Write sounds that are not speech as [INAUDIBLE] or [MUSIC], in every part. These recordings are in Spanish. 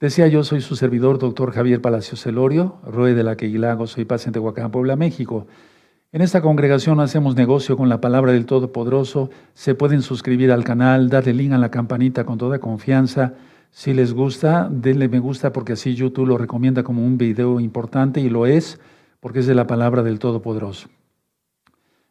Decía yo, soy su servidor, doctor Javier Palacio Celorio, Roe de la Queilago, soy paciente de Tehuacán, Puebla, México. En esta congregación hacemos negocio con la palabra del Todopoderoso. Se pueden suscribir al canal, darle link a la campanita con toda confianza. Si les gusta, denle me gusta porque así YouTube lo recomienda como un video importante y lo es porque es de la palabra del Todopoderoso.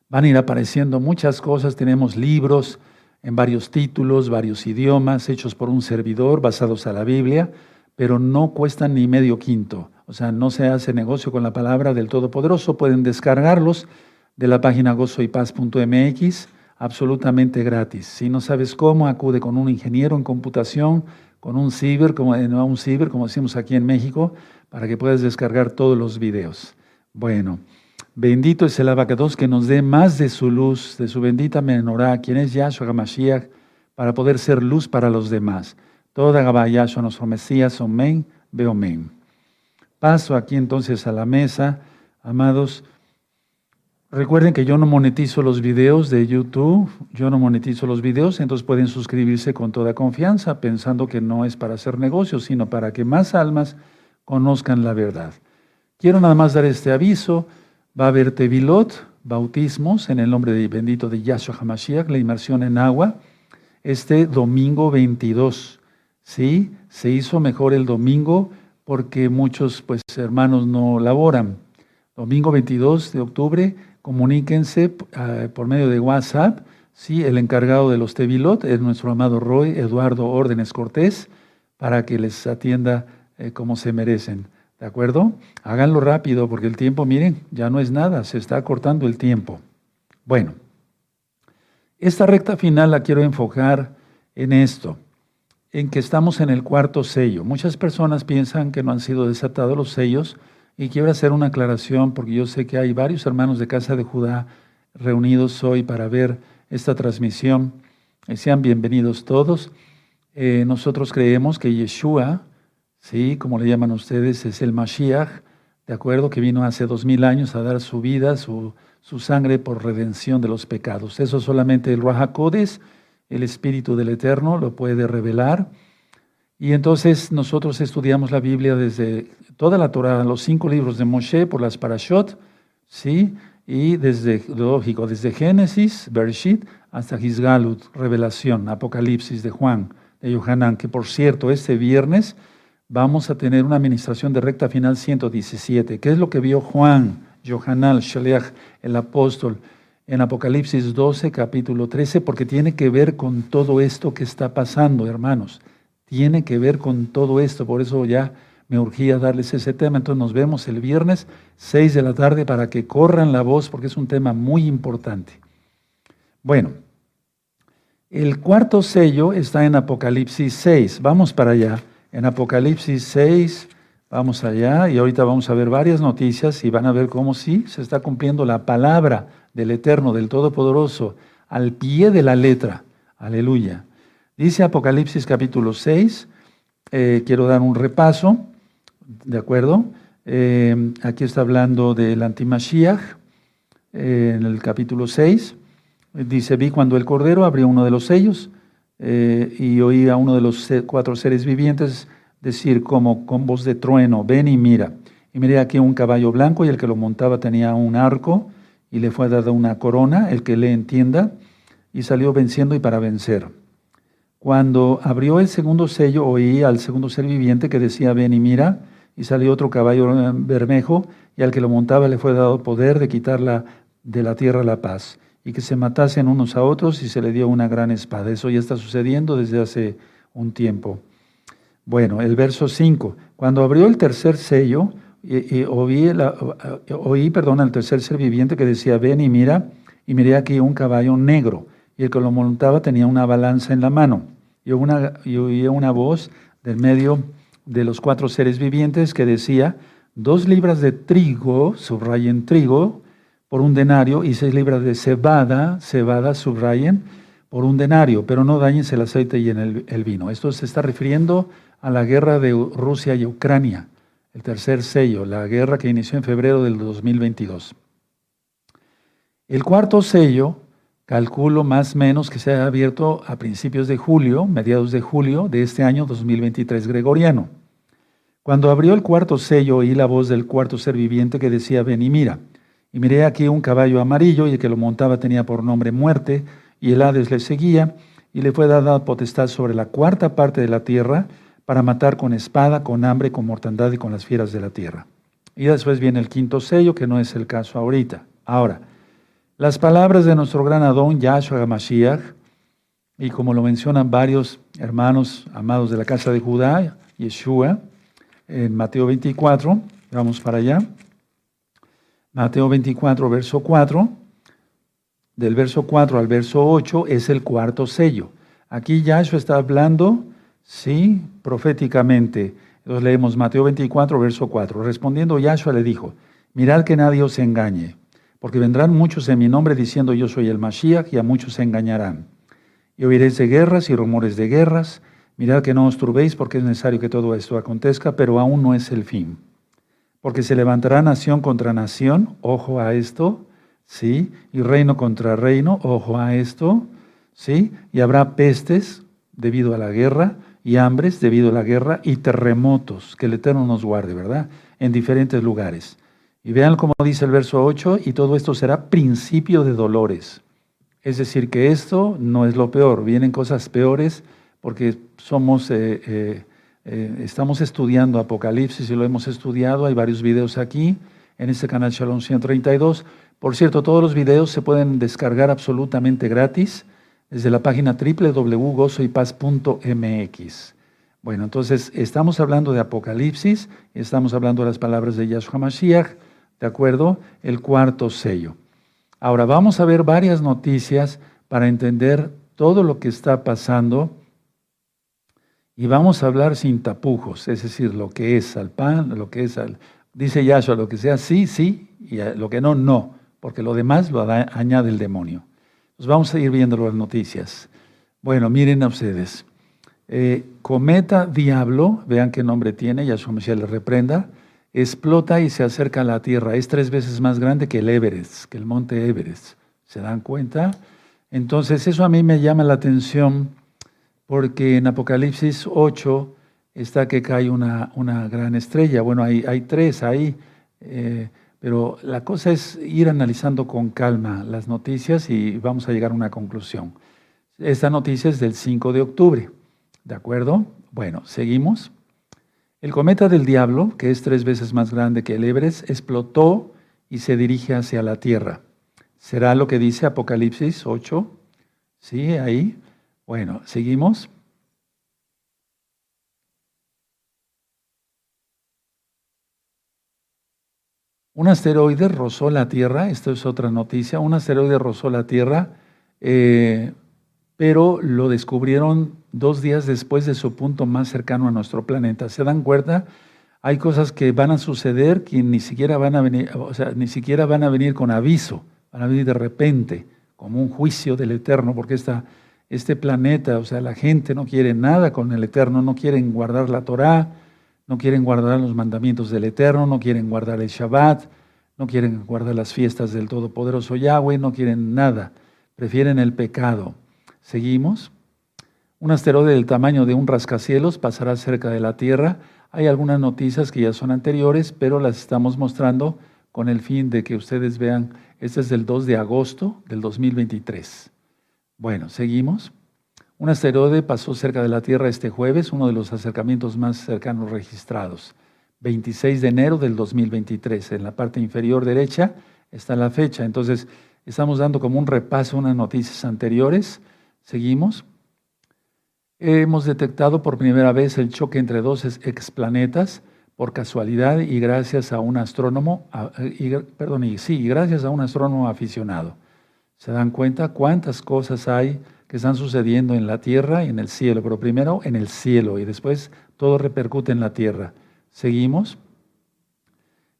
Van a ir apareciendo muchas cosas, tenemos libros en varios títulos, varios idiomas, hechos por un servidor, basados a la Biblia pero no cuestan ni medio quinto. O sea, no se hace negocio con la palabra del Todopoderoso. Pueden descargarlos de la página gozoypaz.mx absolutamente gratis. Si no sabes cómo, acude con un ingeniero en computación, con un ciber, como, eh, no un ciber, como decimos aquí en México, para que puedas descargar todos los videos. Bueno, bendito es el abacados que nos dé más de su luz, de su bendita menorá, quien es Yahshua HaMashiach, para poder ser luz para los demás. Toda Gabayasho nuestro Mesías, amén, veo amén. Paso aquí entonces a la mesa, amados. Recuerden que yo no monetizo los videos de YouTube, yo no monetizo los videos, entonces pueden suscribirse con toda confianza, pensando que no es para hacer negocios, sino para que más almas conozcan la verdad. Quiero nada más dar este aviso, va a haber tevilot, bautismos, en el nombre de bendito de Yahshua HaMashiach, la inmersión en agua, este domingo 22 ¿sí? Se hizo mejor el domingo porque muchos pues, hermanos no laboran. Domingo 22 de octubre, comuníquense ah, por medio de WhatsApp. ¿sí? El encargado de los Tevilot es nuestro amado Roy Eduardo Órdenes Cortés para que les atienda eh, como se merecen. ¿De acuerdo? Háganlo rápido porque el tiempo, miren, ya no es nada, se está cortando el tiempo. Bueno, esta recta final la quiero enfocar en esto en que estamos en el cuarto sello. Muchas personas piensan que no han sido desatados los sellos y quiero hacer una aclaración porque yo sé que hay varios hermanos de Casa de Judá reunidos hoy para ver esta transmisión. Eh, sean bienvenidos todos. Eh, nosotros creemos que Yeshua, ¿sí? como le llaman ustedes, es el Mashiach, ¿de acuerdo? Que vino hace dos mil años a dar su vida, su, su sangre por redención de los pecados. Eso solamente el Rahakodes el Espíritu del Eterno lo puede revelar. Y entonces nosotros estudiamos la Biblia desde toda la Torah, los cinco libros de Moshe por las Parashot, ¿sí? Y desde, lógico, desde Génesis, Bereshit, hasta Gizgalut, Revelación, Apocalipsis de Juan, de Yohanan, que por cierto, este viernes vamos a tener una administración de recta final 117. ¿Qué es lo que vio Juan, Yohanan, Shaleach, el apóstol? En Apocalipsis 12, capítulo 13, porque tiene que ver con todo esto que está pasando, hermanos. Tiene que ver con todo esto, por eso ya me urgía darles ese tema. Entonces nos vemos el viernes 6 de la tarde para que corran la voz, porque es un tema muy importante. Bueno, el cuarto sello está en Apocalipsis 6. Vamos para allá. En Apocalipsis 6, vamos allá y ahorita vamos a ver varias noticias y van a ver cómo sí se está cumpliendo la palabra del Eterno, del Todopoderoso, al pie de la letra. Aleluya. Dice Apocalipsis capítulo 6, eh, quiero dar un repaso, ¿de acuerdo? Eh, aquí está hablando del antimashiach, eh, en el capítulo 6. Dice, vi cuando el Cordero abrió uno de los sellos y oí a uno de los cuatro seres vivientes decir como con voz de trueno, ven y mira. Y miré aquí un caballo blanco y el que lo montaba tenía un arco y le fue dada una corona, el que le entienda, y salió venciendo y para vencer. Cuando abrió el segundo sello, oí al segundo ser viviente que decía, ven y mira, y salió otro caballo bermejo, y al que lo montaba le fue dado poder de quitar de la tierra la paz, y que se matasen unos a otros, y se le dio una gran espada. Eso ya está sucediendo desde hace un tiempo. Bueno, el verso 5. Cuando abrió el tercer sello, y, oí, oí perdón, al tercer ser viviente que decía, ven y mira, y miré aquí un caballo negro, y el que lo montaba tenía una balanza en la mano. Y, una, y oía una voz del medio de los cuatro seres vivientes que decía, dos libras de trigo, subrayen trigo, por un denario, y seis libras de cebada, cebada, subrayen, por un denario, pero no dañes el aceite y en el vino. Esto se está refiriendo a la guerra de Rusia y Ucrania el tercer sello, la guerra que inició en febrero del 2022. El cuarto sello, calculo más o menos que se ha abierto a principios de julio, mediados de julio de este año 2023 gregoriano. Cuando abrió el cuarto sello, oí la voz del cuarto ser viviente que decía, ven y mira. Y miré aquí un caballo amarillo y el que lo montaba tenía por nombre muerte y el Hades le seguía y le fue dada potestad sobre la cuarta parte de la tierra para matar con espada, con hambre, con mortandad y con las fieras de la tierra. Y después viene el quinto sello, que no es el caso ahorita. Ahora, las palabras de nuestro gran Adón, Yahshua Mashiach, y como lo mencionan varios hermanos amados de la casa de Judá, Yeshua, en Mateo 24, vamos para allá. Mateo 24, verso 4, del verso 4 al verso 8 es el cuarto sello. Aquí Yahshua está hablando, sí, proféticamente. Entonces leemos Mateo 24, verso 4. Respondiendo Yahshua le dijo, mirad que nadie os engañe, porque vendrán muchos en mi nombre diciendo yo soy el Mashiach y a muchos se engañarán. Y oiréis de guerras y rumores de guerras. Mirad que no os turbéis porque es necesario que todo esto acontezca, pero aún no es el fin porque se levantará nación contra nación, ojo a esto, ¿sí? Y reino contra reino, ojo a esto, ¿sí? Y habrá pestes debido a la guerra, y hambres debido a la guerra, y terremotos, que el Eterno nos guarde, ¿verdad? En diferentes lugares. Y vean cómo dice el verso 8, y todo esto será principio de dolores. Es decir, que esto no es lo peor, vienen cosas peores porque somos... Eh, eh, eh, estamos estudiando Apocalipsis y lo hemos estudiado. Hay varios videos aquí en este canal Shalom 132. Por cierto, todos los videos se pueden descargar absolutamente gratis desde la página www.gozoypaz.mx. Bueno, entonces estamos hablando de Apocalipsis, estamos hablando de las palabras de Yahshua Mashiach, ¿de acuerdo? El cuarto sello. Ahora vamos a ver varias noticias para entender todo lo que está pasando y vamos a hablar sin tapujos, es decir, lo que es al pan, lo que es al... Dice Yahshua, lo que sea sí, sí, y lo que no, no, porque lo demás lo añade el demonio. Pues vamos a ir viendo las noticias. Bueno, miren a ustedes. Eh, cometa Diablo, vean qué nombre tiene, Yahshua Mesías le reprenda, explota y se acerca a la Tierra. Es tres veces más grande que el Everest, que el monte Everest. ¿Se dan cuenta? Entonces, eso a mí me llama la atención porque en Apocalipsis 8 está que cae una, una gran estrella. Bueno, hay, hay tres ahí, eh, pero la cosa es ir analizando con calma las noticias y vamos a llegar a una conclusión. Esta noticia es del 5 de octubre, ¿de acuerdo? Bueno, seguimos. El cometa del diablo, que es tres veces más grande que el Everest, explotó y se dirige hacia la Tierra. ¿Será lo que dice Apocalipsis 8? Sí, ahí. Bueno, seguimos. Un asteroide rozó la Tierra, esto es otra noticia, un asteroide rozó la Tierra, eh, pero lo descubrieron dos días después de su punto más cercano a nuestro planeta. ¿Se dan cuenta? Hay cosas que van a suceder que ni siquiera van a venir, o sea, ni siquiera van a venir con aviso, van a venir de repente, como un juicio del Eterno, porque esta este planeta, o sea, la gente no quiere nada con el Eterno, no quieren guardar la Torá, no quieren guardar los mandamientos del Eterno, no quieren guardar el Shabbat, no quieren guardar las fiestas del Todopoderoso Yahweh, no quieren nada, prefieren el pecado. ¿Seguimos? Un asteroide del tamaño de un rascacielos pasará cerca de la Tierra. Hay algunas noticias que ya son anteriores, pero las estamos mostrando con el fin de que ustedes vean. Este es del 2 de agosto del 2023. Bueno, seguimos. Un asteroide pasó cerca de la Tierra este jueves, uno de los acercamientos más cercanos registrados. 26 de enero del 2023. En la parte inferior derecha está la fecha. Entonces, estamos dando como un repaso a unas noticias anteriores. Seguimos. Hemos detectado por primera vez el choque entre dos explanetas por casualidad y gracias a un astrónomo, perdón, y sí, gracias a un astrónomo aficionado. ¿Se dan cuenta cuántas cosas hay que están sucediendo en la tierra y en el cielo? Pero primero en el cielo y después todo repercute en la tierra. Seguimos.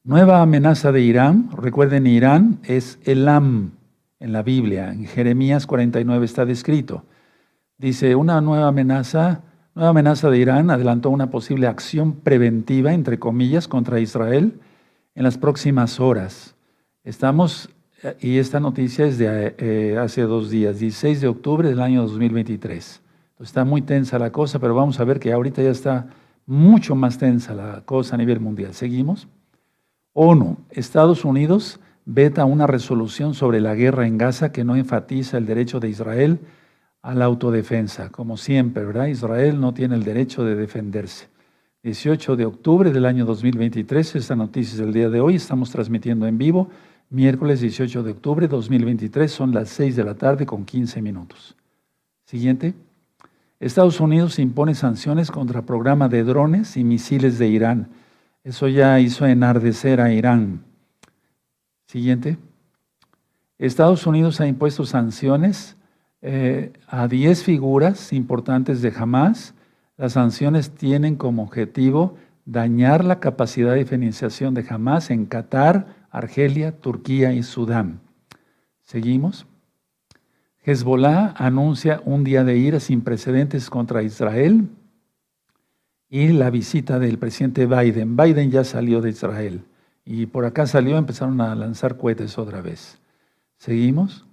Nueva amenaza de Irán. Recuerden, Irán es Elam en la Biblia. En Jeremías 49 está descrito. Dice, una nueva amenaza, nueva amenaza de Irán adelantó una posible acción preventiva, entre comillas, contra Israel en las próximas horas. Estamos y esta noticia es de eh, hace dos días, 16 de octubre del año 2023. está muy tensa la cosa, pero vamos a ver que ahorita ya está mucho más tensa la cosa a nivel mundial. ¿Seguimos? ONU, Estados Unidos veta una resolución sobre la guerra en Gaza que no enfatiza el derecho de Israel a la autodefensa. Como siempre, ¿verdad? Israel no tiene el derecho de defenderse. 18 de octubre del año 2023, esta noticia es del día de hoy, estamos transmitiendo en vivo, miércoles 18 de octubre 2023, son las 6 de la tarde con 15 minutos. Siguiente. Estados Unidos impone sanciones contra programa de drones y misiles de Irán. Eso ya hizo enardecer a Irán. Siguiente. Estados Unidos ha impuesto sanciones eh, a 10 figuras importantes de Hamas. Las sanciones tienen como objetivo dañar la capacidad de financiación de Hamas en Qatar, Argelia, Turquía y Sudán. Seguimos. Hezbollah anuncia un día de ira sin precedentes contra Israel y la visita del presidente Biden. Biden ya salió de Israel y por acá salió, empezaron a lanzar cohetes otra vez. ¿Seguimos?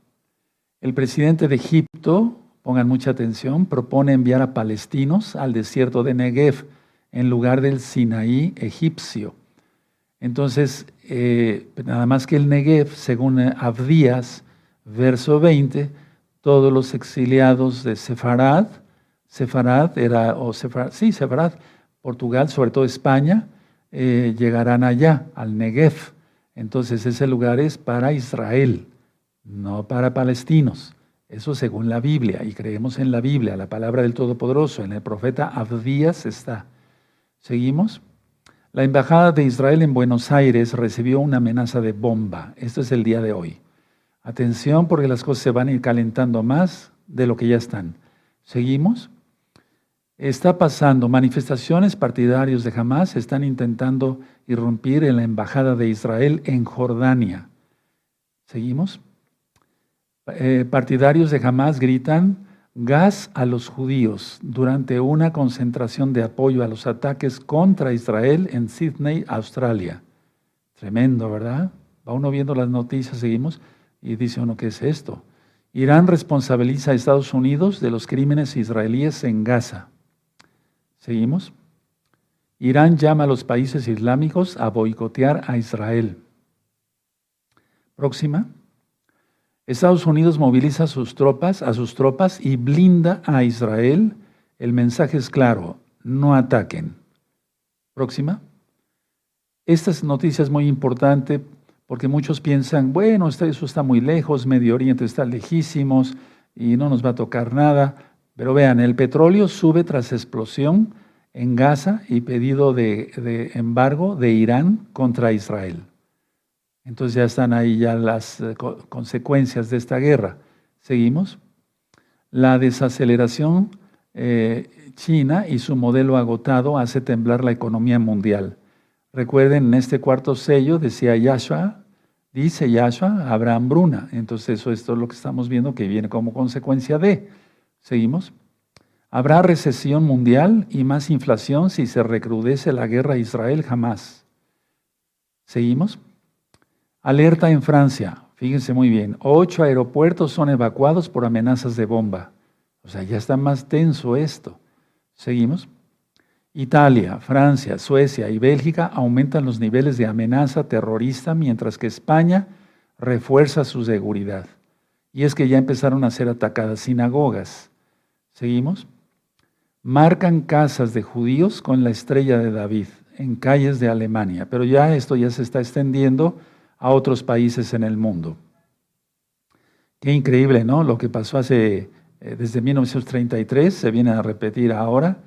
El presidente de Egipto, pongan mucha atención, propone enviar a palestinos al desierto de Negev en lugar del Sinaí egipcio. Entonces, eh, nada más que el Negev, según Abdías, verso 20, todos los exiliados de Sefarad, Sefarad era, o Sefarad, sí, Sefarad, Portugal, sobre todo España, eh, llegarán allá, al Negev. Entonces ese lugar es para Israel, no para palestinos. Eso según la Biblia, y creemos en la Biblia, la palabra del Todopoderoso, en el profeta Abdías está. ¿Seguimos? La embajada de Israel en Buenos Aires recibió una amenaza de bomba. Esto es el día de hoy. Atención porque las cosas se van a ir calentando más de lo que ya están. ¿Seguimos? Está pasando, manifestaciones partidarios de Hamas están intentando irrumpir en la embajada de Israel en Jordania. ¿Seguimos? Eh, partidarios de Hamas gritan gas a los judíos durante una concentración de apoyo a los ataques contra Israel en Sydney, Australia. Tremendo, ¿verdad? Va uno viendo las noticias, seguimos, y dice uno, ¿qué es esto? Irán responsabiliza a Estados Unidos de los crímenes israelíes en Gaza. ¿Seguimos? Irán llama a los países islámicos a boicotear a Israel. Próxima. Estados Unidos moviliza a sus tropas, a sus tropas y blinda a Israel. El mensaje es claro, no ataquen. Próxima. Esta noticia es muy importante porque muchos piensan, bueno, eso está muy lejos, Medio Oriente está lejísimos y no nos va a tocar nada. Pero vean, el petróleo sube tras explosión en Gaza y pedido de, embargo de Irán contra Israel. Entonces ya están ahí ya las eh, consecuencias de esta guerra. ¿Seguimos? La desaceleración eh, china y su modelo agotado hace temblar la economía mundial. Recuerden, en este cuarto sello decía Yahshua, dice Yahshua, habrá hambruna. Entonces eso es todo lo que estamos viendo que viene como consecuencia de. ¿Seguimos? Habrá recesión mundial y más inflación si se recrudece la guerra Israel jamás. ¿Seguimos? Alerta en Francia. Fíjense muy bien. Ocho aeropuertos son evacuados por amenazas de bomba. O sea, ya está más tenso esto. ¿Seguimos? Italia, Francia, Suecia y Bélgica aumentan los niveles de amenaza terrorista mientras que España refuerza su seguridad. Y es que ya empezaron a ser atacadas sinagogas. ¿Seguimos? Marcan casas de judíos con la estrella de David en calles de Alemania, pero ya esto ya se está extendiendo a otros países en el mundo. Qué increíble, ¿no? Lo que pasó hace eh, desde 1933 se viene a repetir ahora,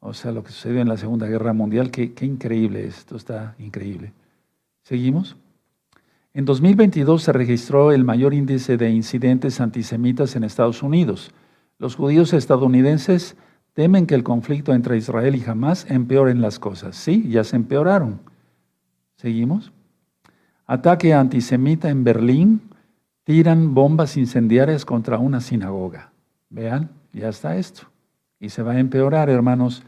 o sea, lo que sucedió en la Segunda Guerra Mundial, qué, qué increíble esto, está increíble. ¿Seguimos? En 2022 se registró el mayor índice de incidentes antisemitas en Estados Unidos. Los judíos estadounidenses temen que el conflicto entre Israel y Hamas empeoren las cosas. Sí, ya se empeoraron. ¿Seguimos? Ataque antisemita en Berlín. Tiran bombas incendiarias contra una sinagoga. Vean, ya está esto. Y se va a empeorar, hermanos,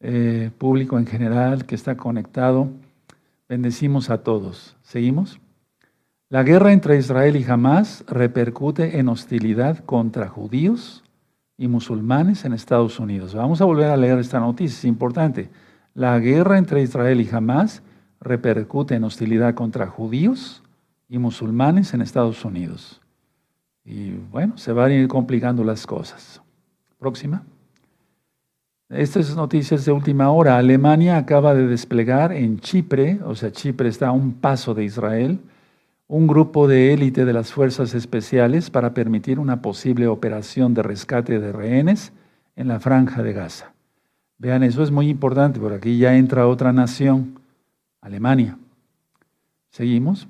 eh, público en general que está conectado. Bendecimos a todos. ¿Seguimos? La guerra entre Israel y Hamas repercute en hostilidad contra judíos, y musulmanes en Estados Unidos. Vamos a volver a leer esta noticia, es importante. la guerra entre Israel y Hamas repercute en hostilidad contra judíos y musulmanes en Estados Unidos. Y bueno, se van a ir complicando las cosas. Próxima. Estas noticias de última hora. Alemania acaba de desplegar en Chipre, o sea, Chipre está a un paso de Israel, un grupo de élite de las fuerzas especiales para permitir una posible operación de rescate de rehenes en la franja de Gaza. Vean, eso es muy importante, por aquí ya entra otra nación, Alemania. Seguimos.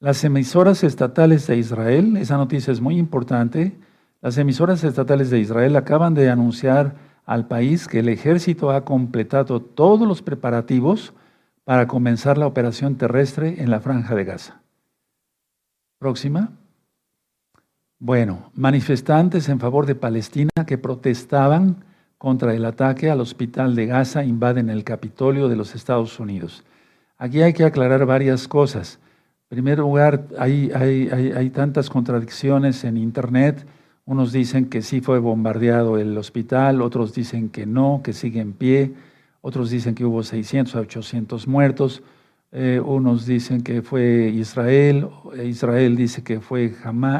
Las emisoras estatales de Israel, esa noticia es muy importante, las emisoras estatales de Israel acaban de anunciar al país que el ejército ha completado todos los preparativos para comenzar la operación terrestre en la franja de Gaza. Próxima. Bueno, manifestantes en favor de Palestina que protestaban contra el ataque al hospital de Gaza invaden el Capitolio de los Estados Unidos. Aquí hay que aclarar varias cosas. En primer lugar, hay, hay, hay tantas contradicciones en Internet unos dicen que sí fue bombardeado el hospital, otros dicen que no, que sigue en pie, otros dicen que hubo 600 a 800 muertos, eh, unos dicen que fue Israel, Israel dice que fue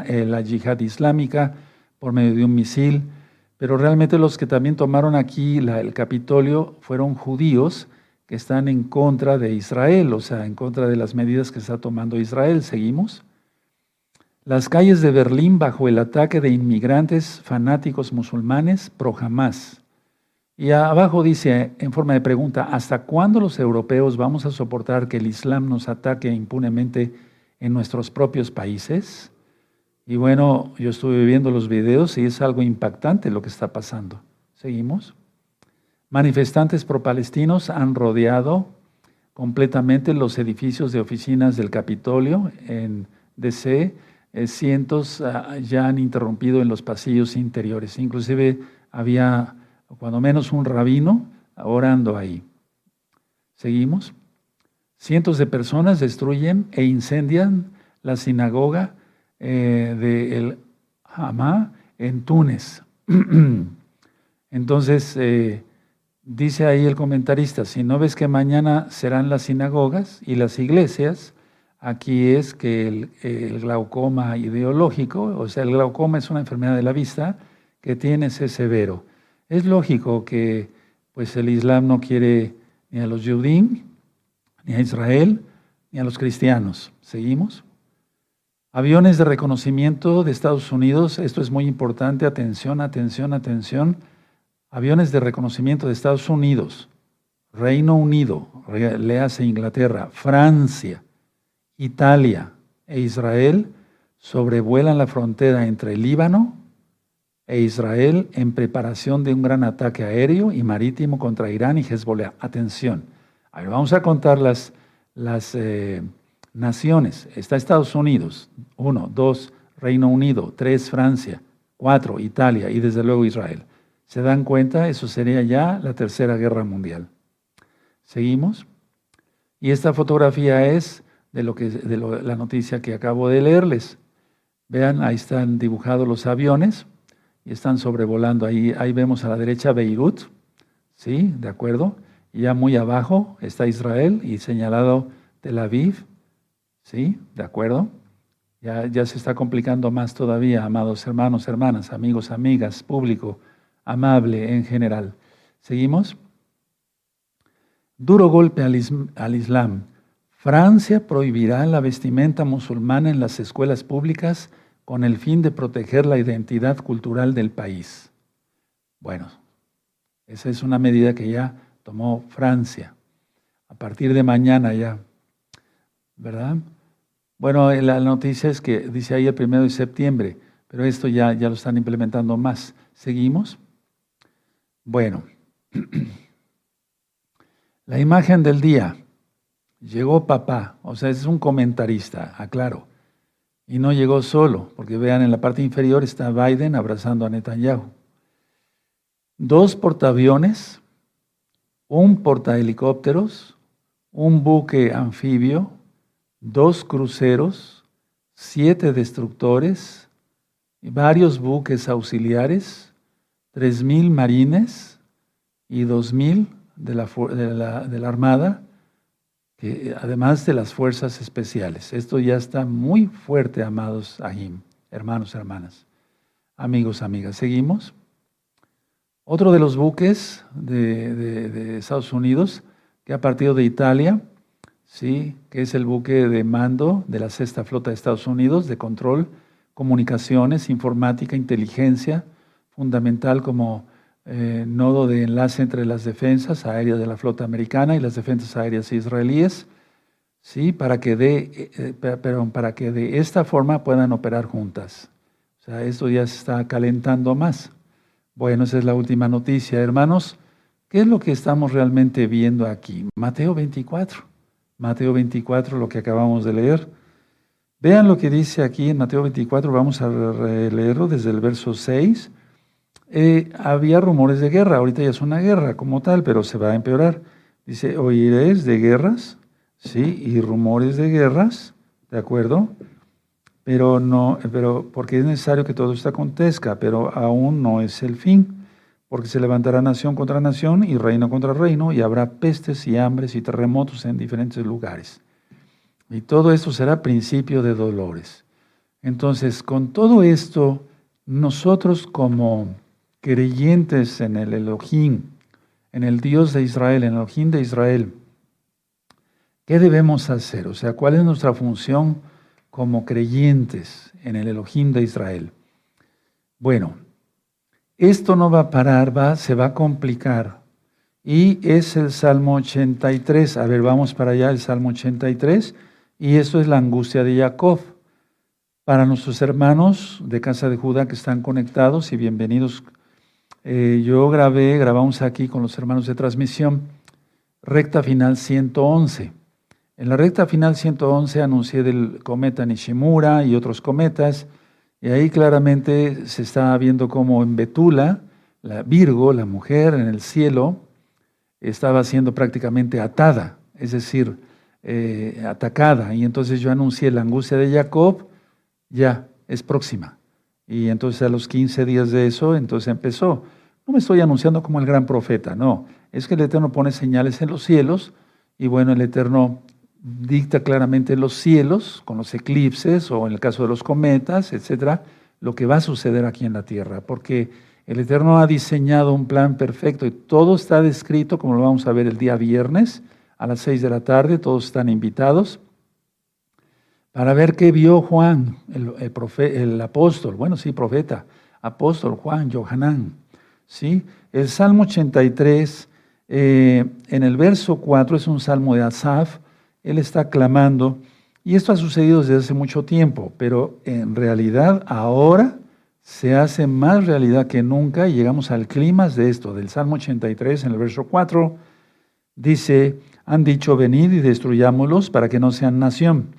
eh, la yihad islámica por medio de un misil, pero realmente los que también tomaron aquí el Capitolio fueron judíos que están en contra de Israel, o sea, en contra de las medidas que está tomando Israel. ¿Seguimos? Las calles de Berlín bajo el ataque de inmigrantes fanáticos musulmanes pro jamás. Y abajo dice en forma de pregunta, ¿hasta cuándo los europeos vamos a soportar que el Islam nos ataque impunemente en nuestros propios países? Y bueno, yo estuve viendo los videos y es algo impactante lo que está pasando. Seguimos. Manifestantes pro-palestinos han rodeado completamente los edificios de oficinas del Capitolio en DC eh, cientos ah, ya han interrumpido en los pasillos interiores. Inclusive había cuando menos un rabino orando ahí. Seguimos. Cientos de personas destruyen e incendian la sinagoga eh, de el Hamá en Túnez. [CLEARS THROAT] Entonces, eh, dice ahí el comentarista, si no ves que mañana serán las sinagogas y las iglesias, aquí es que el, glaucoma ideológico, o sea, el glaucoma es una enfermedad de la vista que tiene ese severo. Es lógico que pues el Islam no quiere ni a los judíos, ni a Israel, ni a los cristianos. ¿Seguimos? Aviones de reconocimiento de Estados Unidos, esto es muy importante, atención, atención, atención. Aviones de reconocimiento de Estados Unidos, Reino Unido, léase Inglaterra, Francia, Italia e Israel sobrevuelan la frontera entre Líbano e Israel en preparación de un gran ataque aéreo y marítimo contra Irán y Hezbollah. Atención, vamos a contar las, las eh, naciones. Está Estados Unidos, uno, dos, Reino Unido, tres, Francia, cuatro, Italia y desde luego Israel. ¿Se dan cuenta? Eso sería ya la tercera guerra mundial. Seguimos. Y esta fotografía es de, lo que, de la noticia que acabo de leerles. Vean, ahí están dibujados los aviones y están sobrevolando. Ahí, ahí vemos a la derecha Beirut, ¿sí? ¿De acuerdo? Y ya muy abajo está Israel y señalado Tel Aviv, ¿sí? ¿De acuerdo? Ya, ya se está complicando más todavía, amados hermanos, hermanas, amigos, amigas, público amable en general. ¿Seguimos? Duro golpe al, al Islam. Francia prohibirá la vestimenta musulmana en las escuelas públicas con el fin de proteger la identidad cultural del país. Bueno, esa es una medida que ya tomó Francia. A partir de mañana ya, ¿verdad? Bueno, la noticia es que dice ahí el primero de septiembre, pero esto ya, ya lo están implementando más. ¿Seguimos? Bueno, [CLEARS THROAT] la imagen del día. Llegó papá, o sea, es un comentarista, aclaro. Y no llegó solo, porque vean en la parte inferior está Biden abrazando a Netanyahu. Dos portaaviones, un portahelicópteros, un buque anfibio, dos cruceros, siete destructores, varios buques auxiliares, tres mil marines y dos mil de la, de la, Armada, además de las fuerzas especiales. Esto ya está muy fuerte, amados Ahim, hermanos, hermanas, amigos, amigas. Seguimos. Otro de los buques de, Estados Unidos que ha partido de Italia, sí, que es el buque de mando de la sexta flota de Estados Unidos, de control, comunicaciones, informática, inteligencia, fundamental como eh, nodo de enlace entre las defensas aéreas de la flota americana y las defensas aéreas israelíes, ¿sí? para, que de, eh, pero para que de esta forma puedan operar juntas. O sea, esto ya se está calentando más. Bueno, esa es la última noticia, hermanos. ¿Qué es lo que estamos realmente viendo aquí? Mateo 24. Mateo 24, lo que acabamos de leer. Vean lo que dice aquí en Mateo 24, vamos a leerlo desde el verso 6 eh, había rumores de guerra, ahorita ya es una guerra como tal, pero se va a empeorar. Dice, oiréis de guerras, sí, y rumores de guerras, ¿de acuerdo? Pero no, pero porque es necesario que todo esto acontezca, pero aún no es el fin, porque se levantará nación contra nación y reino contra reino, y habrá pestes y hambres y terremotos en diferentes lugares. Y todo esto será principio de dolores. Entonces, con todo esto, nosotros como creyentes en el Elohim, en el Dios de Israel, en el Elohim de Israel, ¿qué debemos hacer? O sea, ¿cuál es nuestra función como creyentes en el Elohim de Israel? Bueno, esto no va a parar, va, se va a complicar. Y es el Salmo 83. A ver, vamos para allá, el Salmo 83. Y esto es la angustia de Jacob. Para nuestros hermanos de Casa de Judá que están conectados y bienvenidos eh, yo grabé, grabamos aquí con los hermanos de transmisión, recta final 111. En la recta final 111 anuncié del cometa Nishimura y otros cometas, y ahí claramente se está viendo cómo en Betula, la Virgo, la mujer en el cielo, estaba siendo prácticamente atada, es decir, eh, atacada. Y entonces yo anuncié la angustia de Jacob, ya, es próxima. Y entonces a los 15 días de eso, entonces empezó. No me estoy anunciando como el gran profeta, no. Es que el Eterno pone señales en los cielos y bueno, el Eterno dicta claramente en los cielos, con los eclipses o en el caso de los cometas, etcétera, lo que va a suceder aquí en la tierra. Porque el Eterno ha diseñado un plan perfecto y todo está descrito, como lo vamos a ver el día viernes a las seis de la tarde, todos están invitados para ver qué vio Juan, el, el apóstol, bueno, sí, profeta, apóstol Juan, Johanán. ¿sí? El Salmo 83, eh, en el verso 4, es un salmo de Asaf, él está clamando, y esto ha sucedido desde hace mucho tiempo, pero en realidad ahora se hace más realidad que nunca y llegamos al clima de esto, del Salmo 83, en el verso 4, dice, han dicho, venid y destruyámoslos para que no sean nación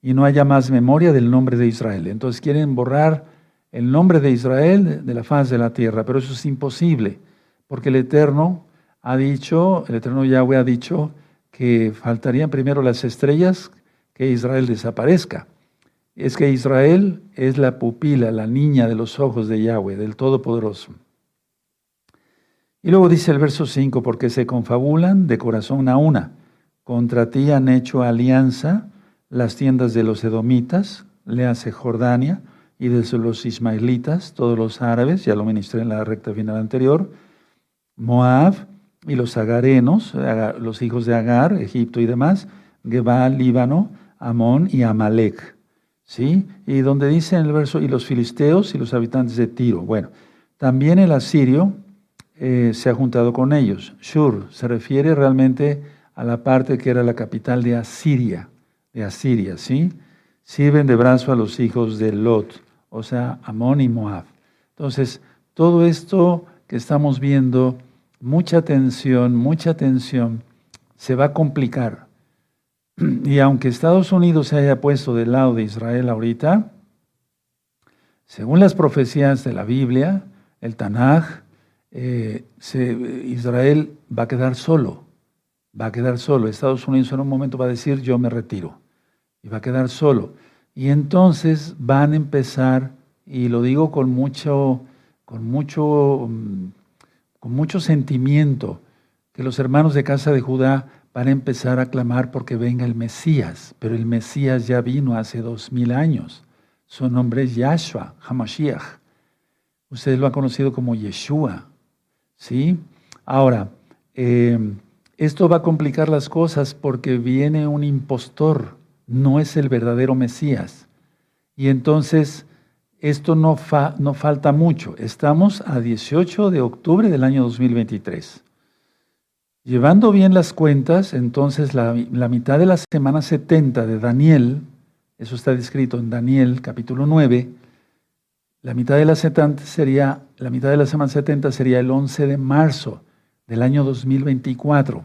y no haya más memoria del nombre de Israel. Entonces quieren borrar el nombre de Israel de la faz de la tierra, pero eso es imposible, porque el Eterno ha dicho, el Eterno Yahweh ha dicho que faltarían primero las estrellas que Israel desaparezca. Es que Israel es la pupila, la niña de los ojos de Yahweh, del Todopoderoso. Y luego dice el verso 5, porque se confabulan de corazón a una, contra ti han hecho alianza las tiendas de los edomitas, le hace Jordania, y de los ismaelitas, todos los árabes, ya lo ministré en la recta final anterior, Moab y los agarenos, los hijos de Agar, Egipto y demás, Gebal, Líbano, Amón y Amalek. ¿Sí? Y donde dice en el verso, y los filisteos y los habitantes de Tiro. Bueno, también el asirio eh, se ha juntado con ellos. Shur se refiere realmente a la parte que era la capital de Asiria de Asiria, ¿sí? Sirven de brazo a los hijos de Lot, o sea, Amón y Moab. Entonces, todo esto que estamos viendo, mucha tensión, mucha tensión, se va a complicar. [CLEARS THROAT] Y aunque Estados Unidos se haya puesto del lado de Israel ahorita, según las profecías de la Biblia, el Tanaj, eh, Israel va a quedar solo, va a quedar solo. Estados Unidos en un momento va a decir, yo me retiro y va a quedar solo. Y entonces van a empezar, y lo digo con mucho, con mucho, mm, con mucho sentimiento, que los hermanos de casa de Judá van a empezar a clamar porque venga el Mesías, pero el Mesías ya vino hace dos mil años. Su nombre es Yahshua, Hamashiach. Ustedes lo han conocido como Yeshua. ¿Sí? Ahora, eh, esto va a complicar las cosas porque viene un impostor, no es el verdadero Mesías. Y entonces, esto no, no falta mucho. Estamos a 18 de octubre del año 2023. Llevando bien las cuentas, entonces la, la, mitad de la semana 70 de Daniel, eso está descrito en Daniel capítulo 9, la mitad de la, 70 sería, la mitad de la semana 70 sería el 11 de marzo del año 2024.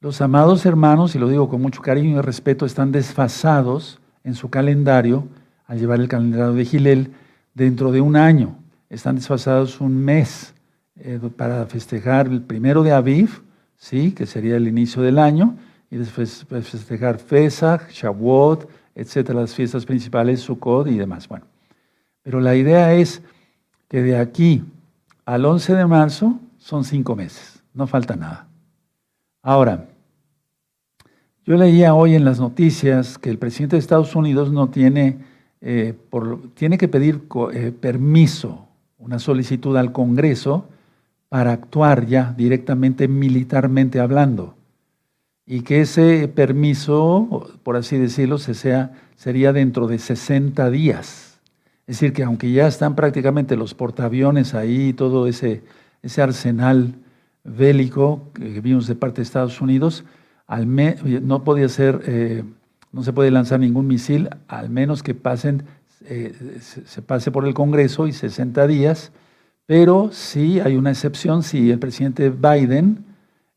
Los amados hermanos, y lo digo con mucho cariño y respeto, están desfasados en su calendario al llevar el calendario de Gilel dentro de un año. Están desfasados un mes. Eh, para festejar el primero de Aviv, ¿sí? que sería el inicio del año, y después pues, festejar Pesach, Shavuot, etcétera, las fiestas principales, Sukkot y demás. Bueno, pero la idea es que de aquí al 11 de marzo son cinco meses, no falta nada. Ahora, yo leía hoy en las noticias que el presidente de Estados Unidos no tiene, eh, tiene que pedir eh, permiso, una solicitud al Congreso para actuar ya directamente militarmente hablando. Y que ese permiso, por así decirlo, se sea, sería dentro de 60 días. Es decir, que aunque ya están prácticamente los portaaviones ahí, todo ese, ese arsenal bélico que vimos de parte de Estados Unidos, no podía ser, eh, no se puede lanzar ningún misil, al menos que pasen, eh, se pase por el Congreso y 60 días pero sí hay una excepción si el presidente Biden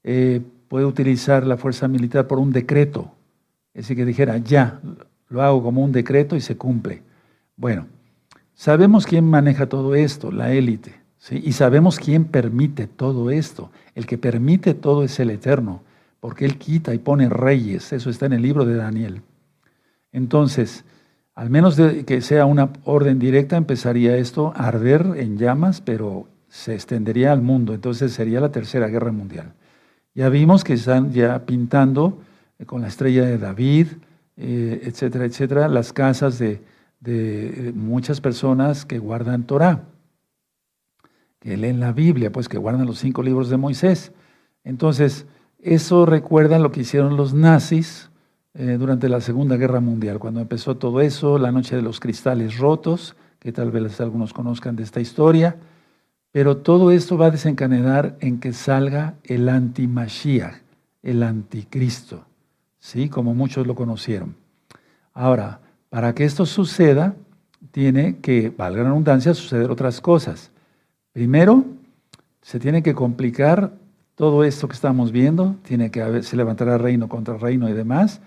eh, puede utilizar la fuerza militar por un decreto. Es decir, que dijera, ya, lo hago como un decreto y se cumple. Bueno, sabemos quién maneja todo esto, la élite. Y sabemos quién permite todo esto. El que permite todo es el Eterno, porque Él quita y pone reyes. Eso está en el libro de Daniel. Entonces, al menos que sea una orden directa, empezaría esto a arder en llamas, pero se extendería al mundo. Entonces sería la tercera guerra mundial. Ya vimos que están ya pintando eh, con la estrella de David, eh, etcétera, etcétera, las casas de, de muchas personas que guardan Torah, que leen la Biblia, pues que guardan los cinco libros de Moisés. Entonces, eso recuerda lo que hicieron los nazis eh, durante la Segunda Guerra Mundial, cuando empezó todo eso, la noche de los cristales rotos, que tal vez algunos conozcan de esta historia, pero todo esto va a desencadenar en que salga el anti-Mashiach, el anticristo, ¿sí? como muchos lo conocieron. Ahora, para que esto suceda, tiene que, valga la redundancia, suceder otras cosas. Primero, se tiene que complicar todo esto que estamos viendo, tiene que haber, se levantará reino contra reino y demás,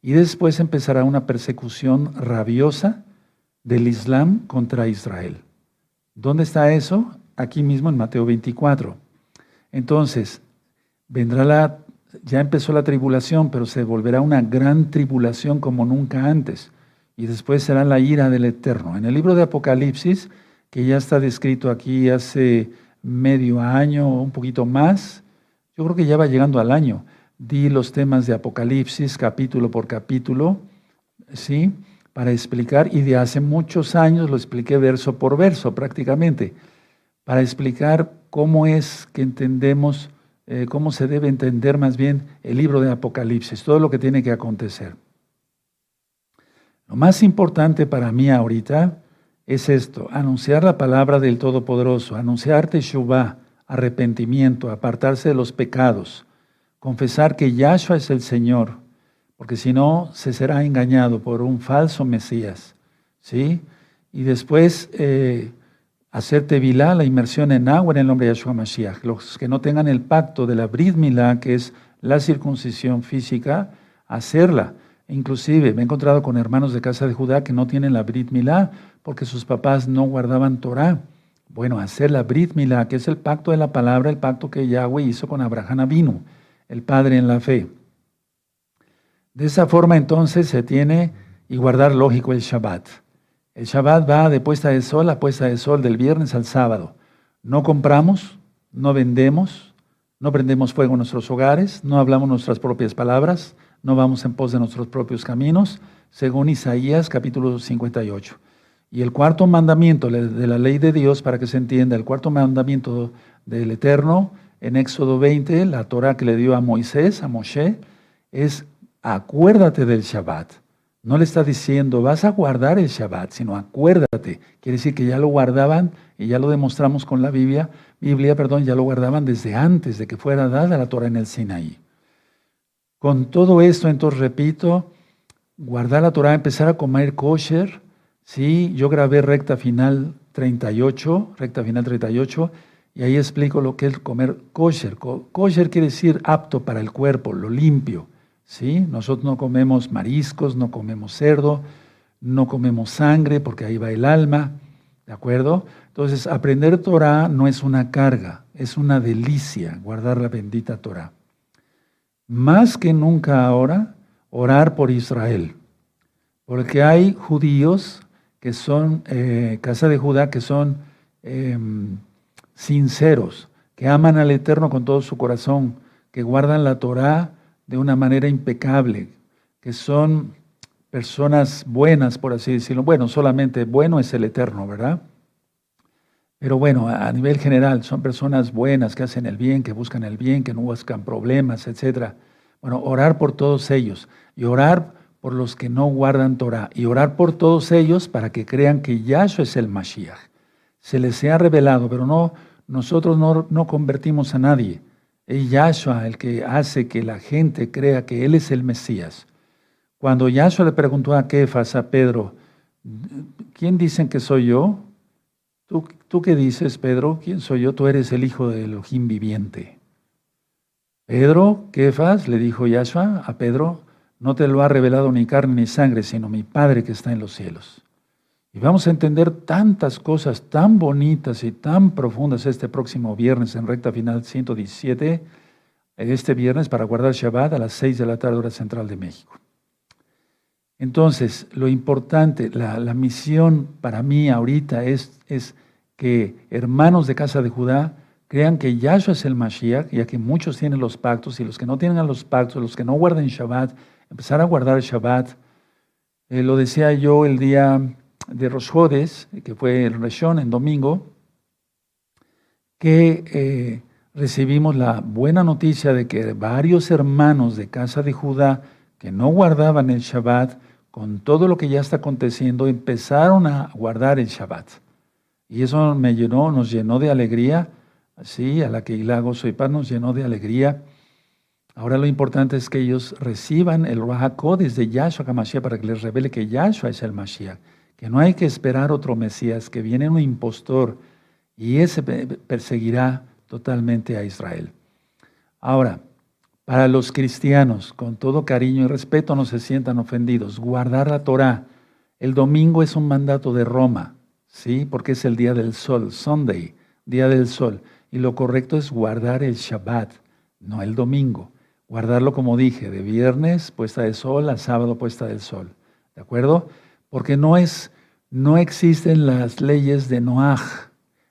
y después empezará una persecución rabiosa del Islam contra Israel. ¿Dónde está eso? Aquí mismo en Mateo 24. Entonces, vendrá la, ya empezó la tribulación, pero se volverá una gran tribulación como nunca antes. Y después será la ira del Eterno. En el libro de Apocalipsis, que ya está descrito aquí hace medio año o un poquito más, yo creo que ya va llegando al año di los temas de Apocalipsis capítulo por capítulo, ¿sí? Para explicar, y de hace muchos años lo expliqué verso por verso prácticamente, para explicar cómo es que entendemos, eh, cómo se debe entender más bien el libro de Apocalipsis, todo lo que tiene que acontecer. Lo más importante para mí ahorita es esto, anunciar la palabra del Todopoderoso, anunciar Teshuvah, arrepentimiento, apartarse de los pecados, confesar que Yahshua es el Señor, porque si no, se será engañado por un falso Mesías. ¿sí? Y después eh, hacer tevilá, la inmersión en agua en el nombre de Yahshua Mashiach. Los que no tengan el pacto de la Brit Milá, que es la circuncisión física, hacerla. Inclusive me he encontrado con hermanos de casa de Judá que no tienen la Brit Milá porque sus papás no guardaban Torah. Bueno, hacer la Brit Milá, que es el pacto de la palabra, el pacto que Yahweh hizo con Abraham Avinu el Padre en la fe. De esa forma entonces se tiene y guardar lógico el Shabbat. El Shabbat va de puesta de sol a puesta de sol del viernes al sábado. No compramos, no vendemos, no prendemos fuego en nuestros hogares, no hablamos nuestras propias palabras, no vamos en pos de nuestros propios caminos, según Isaías capítulo 58. Y el cuarto mandamiento de la ley de Dios, para que se entienda, el cuarto mandamiento del Eterno, en Éxodo 20, la Torah que le dio a Moisés, a Moshe, es acuérdate del Shabbat. No le está diciendo, vas a guardar el Shabbat, sino acuérdate. Quiere decir que ya lo guardaban, y ya lo demostramos con la Biblia, Biblia, perdón, ya lo guardaban desde antes de que fuera dada la Torah en el Sinaí. Con todo esto, entonces repito, guardar la Torah, empezar a comer kosher, sí, yo grabé recta final 38, recta final 38, y ahí explico lo que es comer kosher. Kosher quiere decir apto para el cuerpo, lo limpio. ¿sí? Nosotros no comemos mariscos, no comemos cerdo, no comemos sangre porque ahí va el alma, ¿de acuerdo? Entonces, aprender Torah no es una carga, es una delicia guardar la bendita Torah. Más que nunca ahora, orar por Israel, porque hay judíos que son, eh, casa de Judá, que son em, sinceros, que aman al Eterno con todo su corazón, que guardan la Torah de una manera impecable, que son personas buenas, por así decirlo. Bueno, solamente bueno es el Eterno, ¿verdad? Pero bueno, a nivel general, son personas buenas que hacen el bien, que buscan el bien, que no buscan problemas, etc. Bueno, orar por todos ellos y orar por los que no guardan Torah y orar por todos ellos para que crean que Yahshua es el Mashiach. Se les ha revelado, pero no, nosotros no, no convertimos a nadie. Es Yahshua el que hace que la gente crea que Él es el Mesías. Cuando Yahshua le preguntó a Kefas, a Pedro, ¿quién dicen que soy yo? ¿Tú, ¿Tú qué dices, Pedro? ¿Quién soy yo? Tú eres el hijo de Elohim viviente. Pedro, Kefas, le dijo Yahshua a Pedro, no te lo ha revelado ni carne ni sangre, sino mi Padre que está en los cielos. Y vamos a entender tantas cosas tan bonitas y tan profundas este próximo viernes en recta final 117, este viernes para guardar Shabbat a las 6 de la tarde hora central de México. Entonces, lo importante, la, misión para mí ahorita es, es que hermanos de casa de Judá crean que Yahshua es el Mashiach, ya que muchos tienen los pactos y los que no tienen los pactos, los que no guarden Shabbat, empezar a guardar Shabbat. Eh, lo decía yo el día de Rosjodes, que fue el Reshon en domingo, que eh, recibimos la buena noticia de que varios hermanos de casa de Judá que no guardaban el Shabbat, con todo lo que ya está aconteciendo, empezaron a guardar el Shabbat. Y eso me llenó, nos llenó de alegría, así, a la que Ilago Soy Paz nos llenó de alegría. Ahora lo importante es que ellos reciban el Ruach desde Yahshua HaMashiach para que les revele que Yahshua es el Mashiach que no hay que esperar otro Mesías, que viene un impostor y ese perseguirá totalmente a Israel. Ahora, para los cristianos, con todo cariño y respeto, no se sientan ofendidos. Guardar la Torah. El domingo es un mandato de Roma, ¿sí? Porque es el día del sol, Sunday, día del sol. Y lo correcto es guardar el Shabbat, no el domingo. Guardarlo, como dije, de viernes puesta del sol a sábado puesta del sol. ¿De acuerdo? Porque no es no existen las leyes de Noaj,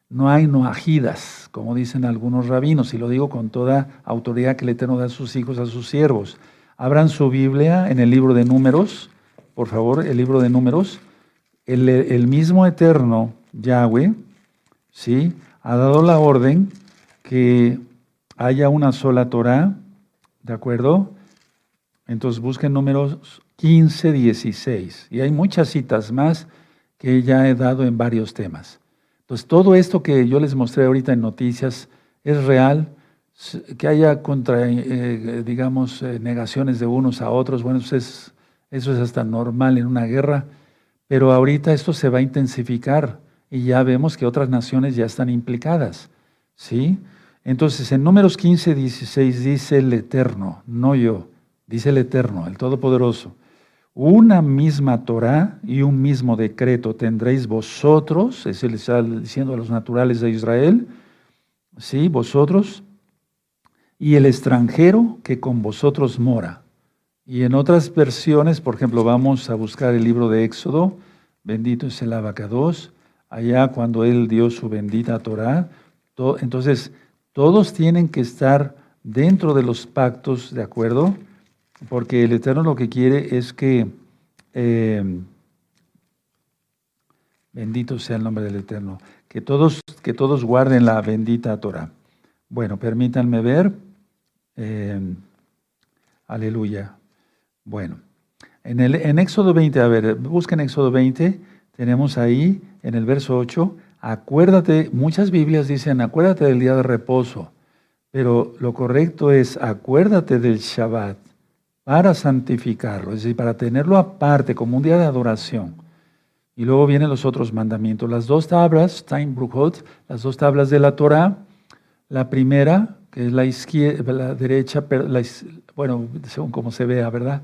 no hay noajidas, como dicen algunos rabinos, y lo digo con toda autoridad que el Eterno da a sus hijos, a sus siervos. Abran su Biblia en el libro de Números, por favor, el libro de Números. El, mismo Eterno, Yahweh, ¿sí? ha dado la orden que haya una sola Torah, ¿de acuerdo? Entonces busquen números 15, 16. Y hay muchas citas más que ya he dado en varios temas. Entonces, todo esto que yo les mostré ahorita en noticias es real, que haya contra, eh, digamos, eh, negaciones de unos a otros, bueno, eso es, eso es hasta normal en una guerra, pero ahorita esto se va a intensificar y ya vemos que otras naciones ya están implicadas, ¿sí? Entonces, en números 15, 16 dice el Eterno, no yo, dice el Eterno, el Todopoderoso, una misma Torah y un mismo decreto tendréis vosotros, es le está diciendo a los naturales de Israel, sí, vosotros, y el extranjero que con vosotros mora. Y en otras versiones, por ejemplo, vamos a buscar el libro de Éxodo, bendito es el abacados, allá cuando él dio su bendita Torah, entonces todos tienen que estar dentro de los pactos, ¿de acuerdo? Porque el Eterno lo que quiere es que, eh, bendito sea el nombre del Eterno, que todos, que todos guarden la bendita Torah. Bueno, permítanme ver. Eh, aleluya. Bueno, en, el, en Éxodo 20, a ver, busquen Éxodo 20, tenemos ahí en el verso 8, acuérdate, muchas Biblias dicen, acuérdate del día de reposo, pero lo correcto es acuérdate del Shabbat para santificarlo, es decir, para tenerlo aparte como un día de adoración. Y luego vienen los otros mandamientos. Las dos tablas, las dos tablas de la Torah, la primera, que es la izquierda, la derecha, bueno, según como se vea, ¿verdad?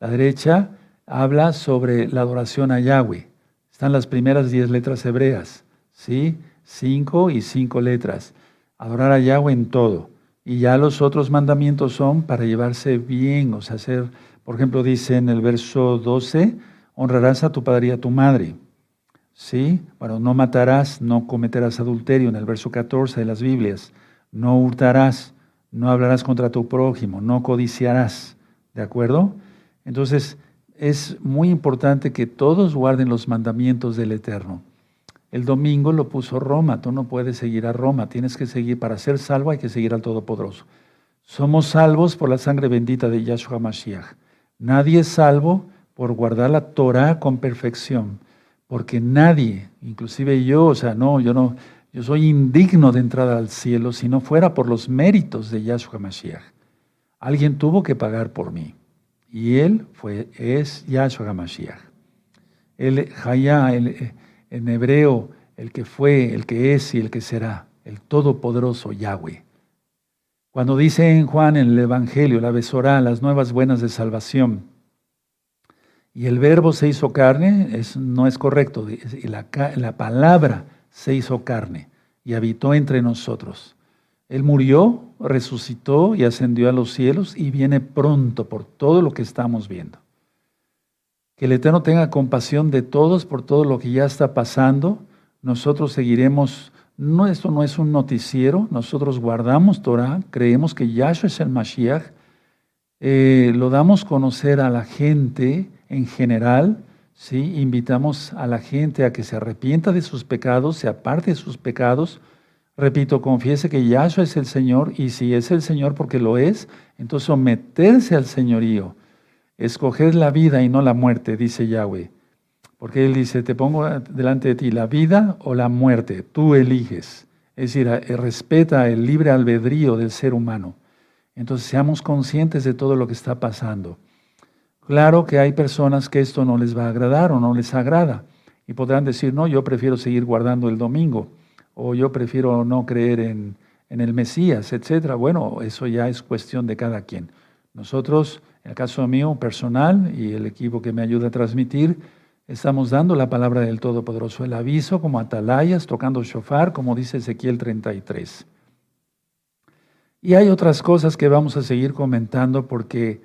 La derecha habla sobre la adoración a Yahweh. Están las primeras diez letras hebreas, ¿sí? Cinco y cinco letras. Adorar a Yahweh en todo. Y ya los otros mandamientos son para llevarse bien, o sea, hacer, por ejemplo, dice en el verso 12, honrarás a tu padre y a tu madre. ¿Sí? Bueno, no matarás, no cometerás adulterio en el verso 14 de las Biblias. No hurtarás, no hablarás contra tu prójimo, no codiciarás. ¿De acuerdo? Entonces, es muy importante que todos guarden los mandamientos del Eterno. El domingo lo puso Roma, tú no puedes seguir a Roma, tienes que seguir, para ser salvo hay que seguir al Todopoderoso. Somos salvos por la sangre bendita de Yahshua Mashiach. Nadie es salvo por guardar la Torah con perfección, porque nadie, inclusive yo, o sea, no, yo no, yo soy indigno de entrar al cielo si no fuera por los méritos de Yahshua Mashiach. Alguien tuvo que pagar por mí. Y él fue, es Yahshua HaMashiach. El Hayá, el, en hebreo, el que fue, el que es y el que será, el todopoderoso Yahweh. Cuando dice en Juan en el Evangelio, la besorá, las nuevas buenas de salvación, y el verbo se hizo carne, no es correcto, la, la palabra se hizo carne y habitó entre nosotros. Él murió, resucitó y ascendió a los cielos y viene pronto por todo lo que estamos viendo. Que el Eterno tenga compasión de todos por todo lo que ya está pasando. Nosotros seguiremos, no, esto no es un noticiero, nosotros guardamos Torah, creemos que Yahshua es el Mashiach, eh, lo damos conocer a la gente en general, ¿sí? invitamos a la gente a que se arrepienta de sus pecados, se aparte de sus pecados, Repito, confiese que Yahshua es el Señor y si es el Señor porque lo es, entonces someterse al señorío, escoger la vida y no la muerte, dice Yahweh. Porque Él dice, te pongo delante de ti la vida o la muerte, tú eliges. Es decir, eh, respeta el libre albedrío del ser humano. Entonces seamos conscientes de todo lo que está pasando. Claro que hay personas que esto no les va a agradar o no les agrada y podrán decir, no, yo prefiero seguir guardando el domingo o yo prefiero no creer en, el Mesías, etcétera. Bueno, eso ya es cuestión de cada quien. Nosotros, en el caso mío personal y el equipo que me ayuda a transmitir, estamos dando la palabra del Todopoderoso, el aviso como atalayas, tocando shofar, como dice Ezequiel 33. Y hay otras cosas que vamos a seguir comentando porque,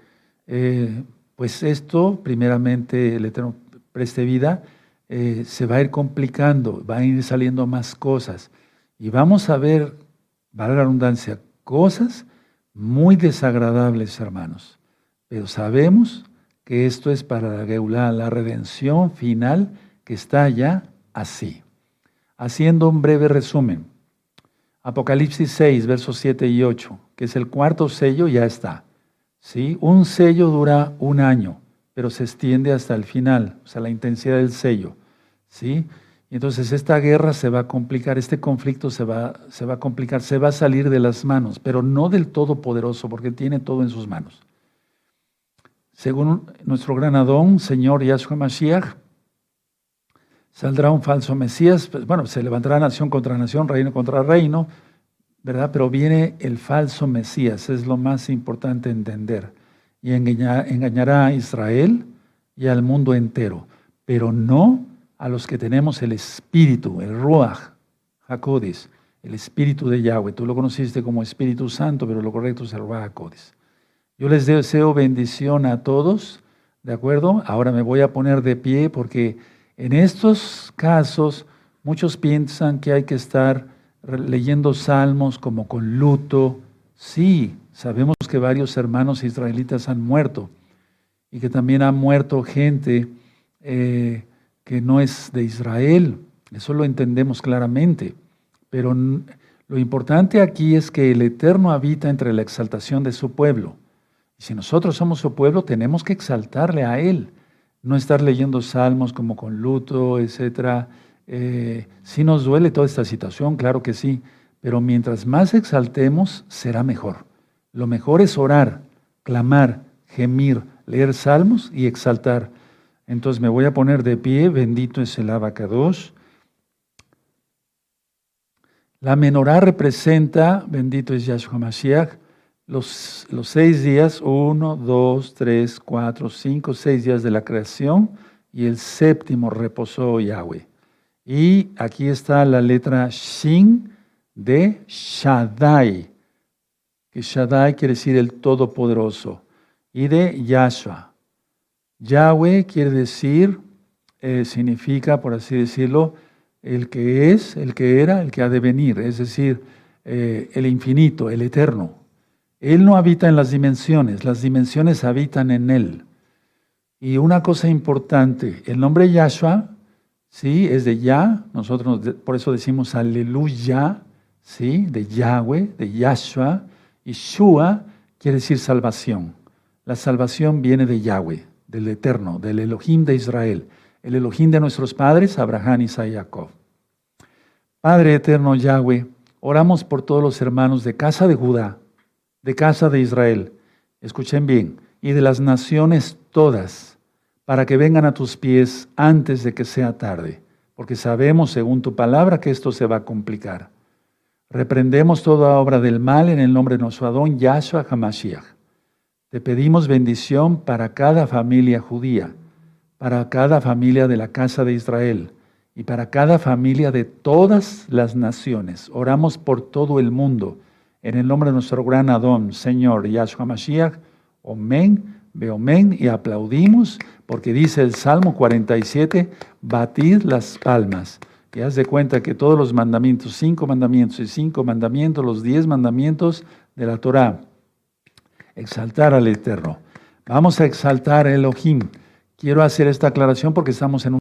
eh, pues esto, primeramente, el Eterno preste vida, eh, se va a ir complicando, van a ir saliendo más cosas. Y vamos a ver, vale la redundancia, cosas muy desagradables, hermanos. Pero sabemos que esto es para la la redención final que está ya así. Haciendo un breve resumen. Apocalipsis 6, versos 7 y 8, que es el cuarto sello, ya está. ¿Sí? Un sello dura un año, pero se extiende hasta el final, o sea, la intensidad del sello. ¿sí? entonces esta guerra se va a complicar, este conflicto se va, se va a complicar, se va a salir de las manos, pero no del Todopoderoso, porque tiene todo en sus manos. Según nuestro gran Adón, Señor Yahshua Mashiach, saldrá un falso Mesías, pues, bueno, se levantará nación contra nación, reino contra reino, ¿verdad? Pero viene el falso Mesías, es lo más importante entender, y engañará a Israel y al mundo entero, pero no a los que tenemos el Espíritu, el Ruach HaKodes, el Espíritu de Yahweh. Tú lo conociste como Espíritu Santo, pero lo correcto es el Ruach HaKodes. Yo les deseo bendición a todos, ¿de acuerdo? Ahora me voy a poner de pie porque en estos casos muchos piensan que hay que estar leyendo salmos como con luto. Sí, Sabemos que varios hermanos israelitas han muerto y que también ha muerto gente eh, que no es de Israel. Eso lo entendemos claramente. Pero lo importante aquí es que el Eterno habita entre la exaltación de su pueblo. Y si nosotros somos su pueblo, tenemos que exaltarle a Él. No estar leyendo salmos como con luto, etc. Eh, si nos duele toda esta situación, claro que sí. Pero mientras más exaltemos, será mejor. Lo mejor es orar, clamar, gemir, leer salmos y exaltar. Entonces me voy a poner de pie, bendito es el abacados. La menorá representa, bendito es Yahshua Mashiach, los, seis días, uno, dos, tres, cuatro, cinco, seis días de la creación y el séptimo reposó Yahweh. Y aquí está la letra Shin de Shaddai, que Shaddai quiere decir el Todopoderoso, y de Yahshua. Yahweh quiere decir, eh, significa, por así decirlo, el que es, el que era, el que ha de venir, es decir, eh, el infinito, el eterno. Él no habita en las dimensiones, las dimensiones habitan en Él. Y una cosa importante, el nombre Yahshua, ¿sí? Es de Yah, nosotros por eso decimos aleluya, ¿sí? De Yahweh, de Yahshua, y Shua quiere decir salvación. La salvación viene de Yahweh, del Eterno, del Elohim de Israel el Elohim de nuestros padres, Abraham, Isaac y Jacob. Padre eterno Yahweh, oramos por todos los hermanos de casa de Judá, de casa de Israel, escuchen bien, y de las naciones todas, para que vengan a tus pies antes de que sea tarde, porque sabemos, según tu palabra, que esto se va a complicar. Reprendemos toda obra del mal en el nombre de nuestro Adón Yahshua HaMashiach. Te pedimos bendición para cada familia judía para cada familia de la casa de Israel y para cada familia de todas las naciones. Oramos por todo el mundo. En el nombre de nuestro gran Adón, Señor Yahshua Mashiach, Omen, Beomen, y aplaudimos porque dice el Salmo 47, batid las palmas. Y haz de cuenta que todos los mandamientos, cinco mandamientos y cinco mandamientos, los diez mandamientos de la Torah, exaltar al Eterno. Vamos a exaltar a Elohim. Quiero hacer esta aclaración porque estamos en un